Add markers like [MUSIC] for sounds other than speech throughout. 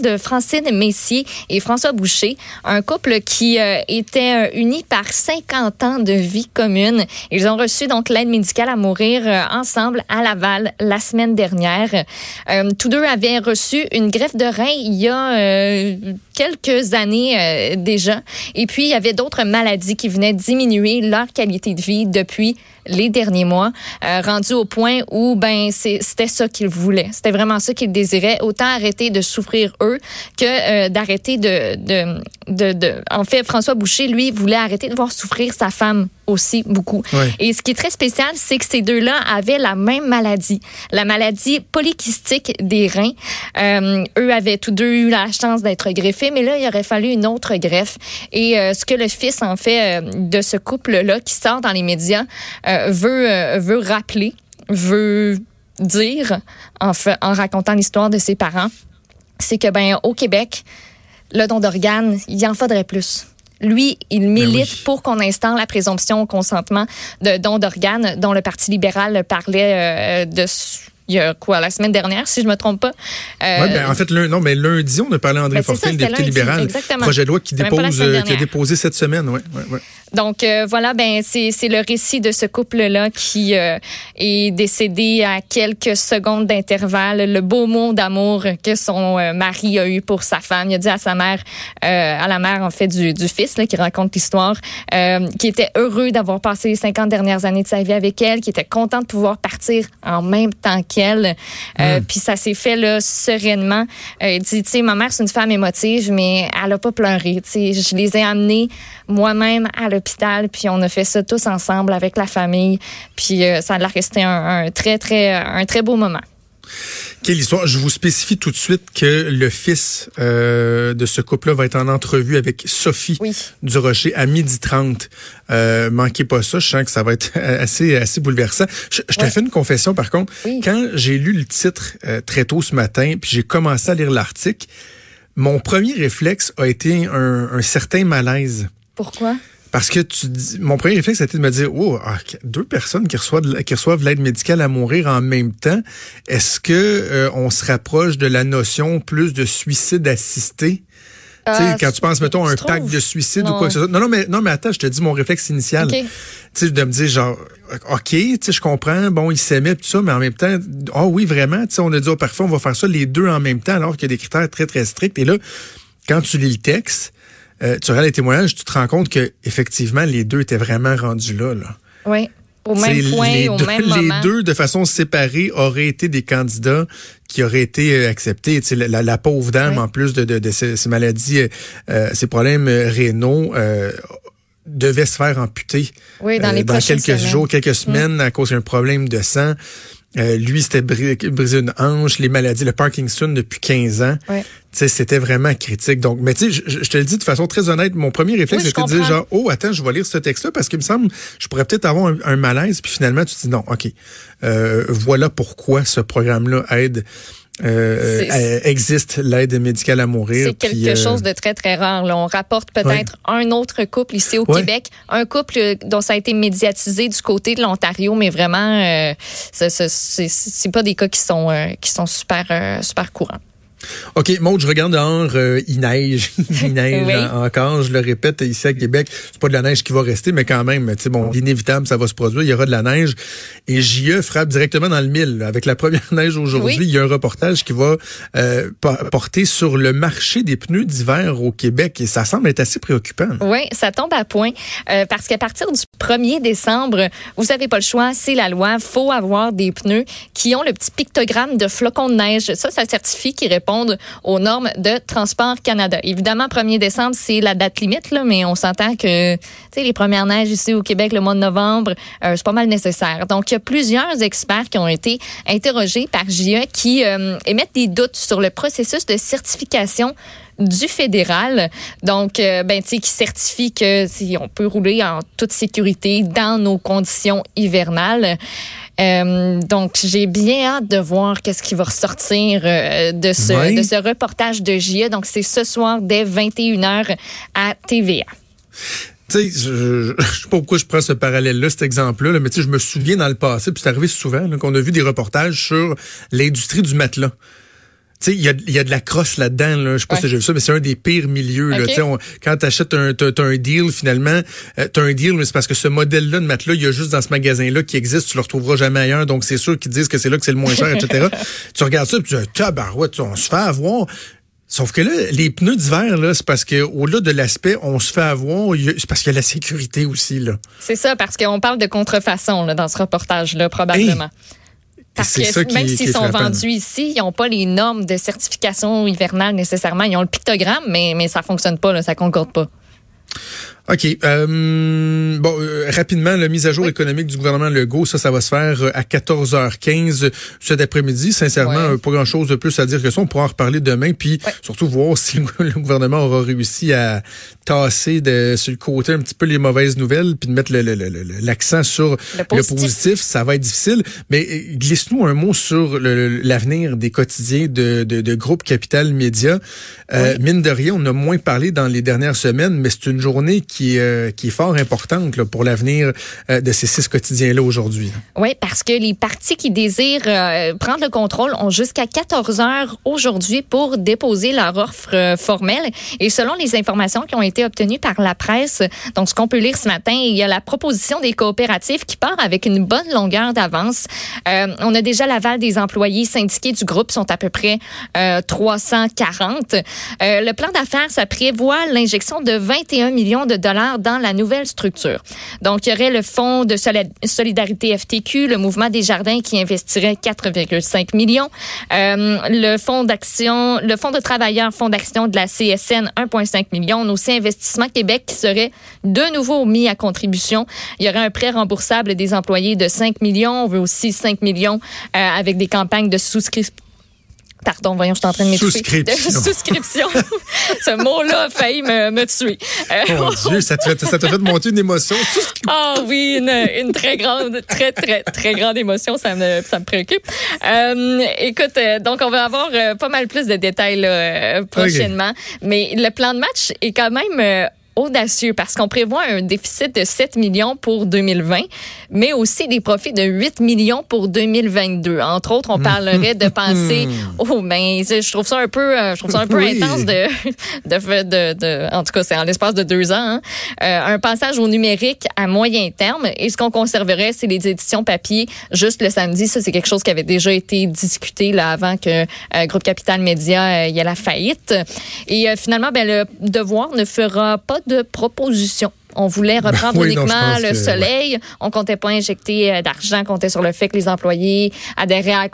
de Francine Messier et François Boucher, un couple qui euh, était euh, uni par 50 ans de vie commune. Ils ont reçu donc l'aide médicale à mourir euh, ensemble à Laval la semaine dernière. tous deux avaient reçu une greffe de rein il y a quelques années déjà. Et puis, il y avait d'autres maladies qui venaient diminuer leur qualité de vie depuis les derniers mois, rendu au point où ben c'était ça qu'ils voulaient. C'était vraiment ça qu'ils désiraient. Autant arrêter de souffrir eux que euh, d'arrêter de, de, de, de, En fait, François Boucher, lui, voulait arrêter de voir souffrir sa femme aussi beaucoup. Et ce qui est très spécial, c'est que ces deux-là avaient la même maladie, la maladie polykystique des reins. Euh, eux avaient tous deux eu la chance d'être greffés, mais là, il aurait fallu une autre greffe. Et euh, ce que le fils, en fait, de ce couple-là qui sort dans les médias, veut, veut rappeler, veut dire, en, fait, en racontant l'histoire de ses parents, c'est que, ben, au Québec, le don d'organes, il en faudrait plus. Lui, il milite Ben oui. pour qu'on instaure la présomption au consentement de don d'organes dont le Parti libéral parlait euh, de il y a quoi la semaine dernière si je me trompe pas? Euh, Ouais, ben, en fait, lun- non, mais lundi, on a parlé à André Ben, Fortin, le député lundi, libéral. exactement. Projet de loi qui dépose, euh, qui a dernière. déposé cette semaine, ouais, ouais, ouais. Donc euh, voilà, ben c'est c'est le récit de ce couple-là qui euh, est décédé à quelques secondes d'intervalle. Le beau mot d'amour que son euh, mari a eu pour sa femme. Il a dit à sa mère, euh, à la mère en fait du, du fils là, qui raconte l'histoire, euh, qui était heureux d'avoir passé les 50 dernières années de sa vie avec elle, qui était content de pouvoir partir en même temps qu'elle. Euh, Puis ça s'est fait là sereinement. Euh, il dit, tu sais, ma mère c'est une femme émotive, mais elle a pas pleuré. Tu sais, je les ai amenés moi-même à l'hôpital, puis on a fait ça tous ensemble avec la famille, puis euh, ça a resté un, un très très un très beau moment. Quelle histoire. Je vous spécifie tout de suite que le fils euh, de ce couple-là va être en entrevue avec Sophie Oui. Durocher à midi 30. Euh, manquez pas ça. Je sens que ça va être [LAUGHS] assez, assez bouleversant. Je, je te fais une confession, par contre. Oui. Quand j'ai lu le titre euh, très tôt ce matin, puis j'ai commencé à lire l'article, mon premier réflexe a été un, un certain malaise. Pourquoi? Parce que tu dis, mon premier réflexe, c'était de me dire, oh, ah, deux personnes qui reçoivent, qui reçoivent l'aide médicale à mourir en même temps, est-ce que euh, on se rapproche de la notion plus de suicide assisté? Ah, quand tu penses, mettons, tu un trouves? pacte de suicide ou quoi que ce soit. Non, non, mais, non, mais attends, je te dis mon réflexe initial. OK. Tu sais, de me dire, genre, OK, je comprends, bon, ils s'aimaient, tout ça, mais en même temps, ah oui, vraiment, tu sais, on a dit, oh, parfois, on va faire ça les deux en même temps, alors qu'il y a des critères très, très stricts. Et là, quand tu lis le texte, euh, tu regardes les témoignages, tu te rends compte que effectivement les deux étaient vraiment rendus là. là. Oui. Au T'sais, même point, les au deux, même [LAUGHS] les moment. deux, de façon séparée, auraient été des candidats qui auraient été euh, acceptés. T'sais, La, la, pauvre dame, Oui. en plus de, de, de ces, ces maladies, euh, ces problèmes rénaux, euh, devait se faire amputer Oui, dans les prochaines quelques semaines. Mm. jours, quelques semaines à cause d'un problème de sang. Euh, lui, c'était bri- brisé une hanche, les maladies, le Parkinson depuis 15 ans. Ouais. Tu sais, c'était vraiment critique. Donc, mais tu sais, je, je te le dis de façon très honnête, mon premier réflexe, Oui, c'était de dire genre, oh, attends, je vais lire ce texte-là parce qu'il me semble, je pourrais peut-être avoir un, un malaise. Puis finalement, tu te dis non, ok, euh, voilà pourquoi ce programme-là aide. Euh, euh, existe l'aide médicale à mourir. C'est quelque puis, euh, chose de très, très rare. Là. On rapporte peut-être un autre couple ici au. Québec, un couple euh, dont ça a été médiatisé du côté de l'Ontario, mais vraiment, euh, c'est- pas des cas qui sont, euh, qui sont super, euh, super courants. OK, Maud, je regarde dehors, euh, il neige. [LAUGHS] il [LAUGHS] neige Oui. encore, je le répète, ici à Québec, c'est pas de la neige qui va rester, mais quand même, tu bon, inévitable, ça va se produire, il y aura de la neige. Et JE frappe directement dans le mille. là. Avec la première [LAUGHS] neige aujourd'hui, Oui. il y a un reportage qui va euh, porter sur le marché des pneus d'hiver au Québec, et ça semble être assez préoccupant. Oui, ça tombe à point euh, parce qu'à partir du 1er décembre, vous n'avez pas le choix, c'est la loi. faut avoir des pneus qui ont le petit pictogramme de flocons de neige. Ça, ça certifie qu'ils répondent aux normes de Transport Canada. Évidemment, 1er décembre, c'est la date limite, là, mais on s'entend que les premières neiges ici au Québec le mois de novembre, euh, c'est pas mal nécessaire. Donc, il y a plusieurs experts qui ont été interrogés par GIA qui euh, émettent des doutes sur le processus de certification du fédéral. Donc, euh, ben, tu sais, qui certifie que si on peut rouler en toute sécurité dans nos conditions hivernales. Euh, donc, j'ai bien hâte de voir qu'est-ce qui va ressortir euh, de, ce, de ce reportage de JE. Donc, c'est ce soir dès 21h à TVA. Tu sais, je, [LAUGHS] je, sais pas pourquoi je prends ce parallèle-là, cet exemple-là, mais tu sais, je me souviens dans le passé, puis c'est arrivé souvent, qu'on a vu des reportages sur l'industrie du matelas. Tu sais, il y a, y a de la crosse là-dedans. Là. Je sais pas si j'ai vu ça, mais c'est un des pires milieux. Là. On, quand tu achètes un, t'as, un deal, finalement, euh, tu as un deal, mais c'est parce que ce modèle-là de matelas, il y a juste dans ce magasin-là qui existe. Tu le retrouveras jamais ailleurs. Donc, c'est sûr qu'ils disent que c'est là que c'est le moins cher, etc. [LAUGHS] tu regardes ça, et tu dis, tabarouette, on se fait avoir. Sauf que là, les pneus d'hiver, là, c'est parce que au-delà de l'aspect, on se fait avoir, c'est parce qu'il y a la sécurité aussi, là. C'est ça, parce qu'on parle de contrefaçon là, dans ce reportage-là, probablement. Parce que même s'ils sont vendus ici, ils n'ont pas les normes de certification hivernale nécessairement. Ils ont le pictogramme, mais, mais ça fonctionne pas, là, ça concorde pas. OK. Euh, bon, euh, rapidement, la mise à jour économique du gouvernement Legault, ça, ça va se faire euh, à 14h15 cet après-midi. Sincèrement, pas grand-chose de plus à dire que ça. On pourra en reparler demain, puis surtout voir si [LAUGHS] le gouvernement aura réussi à tasser de, sur le côté un petit peu les mauvaises nouvelles, puis de mettre l'accent le, sur le positif. Ça va être difficile. Mais glisse-nous un mot sur l'avenir des quotidiens de, de, de groupe Capital Média. mine de rien, on a moins parlé dans les dernières semaines, mais c'est une journée qui qui, euh, qui est fort importante pour l'avenir euh, de ces six quotidiens-là aujourd'hui. Oui, parce que les partis qui désirent euh, prendre le contrôle ont jusqu'à 14 heures aujourd'hui pour déposer leur offre formelle. Et selon les informations qui ont été obtenues par la presse, donc ce qu'on peut lire ce matin, il y a la proposition des coopératives qui part avec une bonne longueur d'avance. on a déjà l'aval des employés syndiqués du groupe, sont à peu près 340. le plan d'affaires, ça prévoit l'injection de 21 millions de dollars dans la nouvelle structure. Donc, il y aurait le Fonds de solidarité FTQ, le Mouvement des Jardins qui investirait 4,5 millions, euh, le Fonds d'action, le Fonds de travailleurs, Fonds d'action de la CSN, 1,5 millions, aussi Investissement Québec qui serait de nouveau mis à contribution. Il y aurait un prêt remboursable des employés de 5 millions. On veut aussi 5 millions euh, avec des campagnes de souscription Pardon, voyons, je suis en train de m'étouffer. Souscription. souscription. [LAUGHS] Ce mot-là a failli me, me tuer. Euh, Mon [LAUGHS] Dieu, ça t'a fait, fait, monter une émotion. Ah oh, oui, une, une, très grande, très, très, très grande émotion. Ça me, ça me préoccupe. Euh, écoute, euh, donc on va avoir euh, pas mal plus de détails là, prochainement. Mais le plan de match est quand même audacieux parce qu'on prévoit un déficit de 7 millions pour 2020, mais aussi des profits de 8 millions pour 2022. Entre autres, on hmm. parlerait de penser, oh, ben, je trouve ça un peu, euh, je trouve ça un peu intense de, de, de, de, en tout cas, c'est en l'espace de deux ans, hein. euh, un passage au numérique à moyen terme. Et ce qu'on conserverait, c'est les éditions papier juste le samedi. Ça, c'est quelque chose qui avait déjà été discuté là avant que euh, Groupe Capital Média y ait la faillite. Et finalement, ben, le devoir ne fera pas de propositions. On voulait ben [LAUGHS] reprendre uniquement le soleil. On comptait pas injecter euh, d'argent. On comptait sur le fait que les employés adhéraient à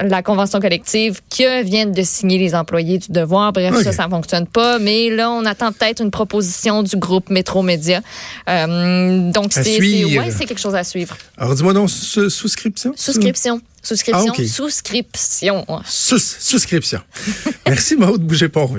la convention collective que viennent de signer les employés du devoir. Bref, ça, ça fonctionne pas. Mais là, on attend peut-être une proposition du groupe Métro Média. Euh, donc, c'est ouais, quelque chose à suivre. Alors, dis-moi donc, souscription? Souscription. Souscription. Ah, Souscription. souscription. Merci, Maude. Bougez pas, on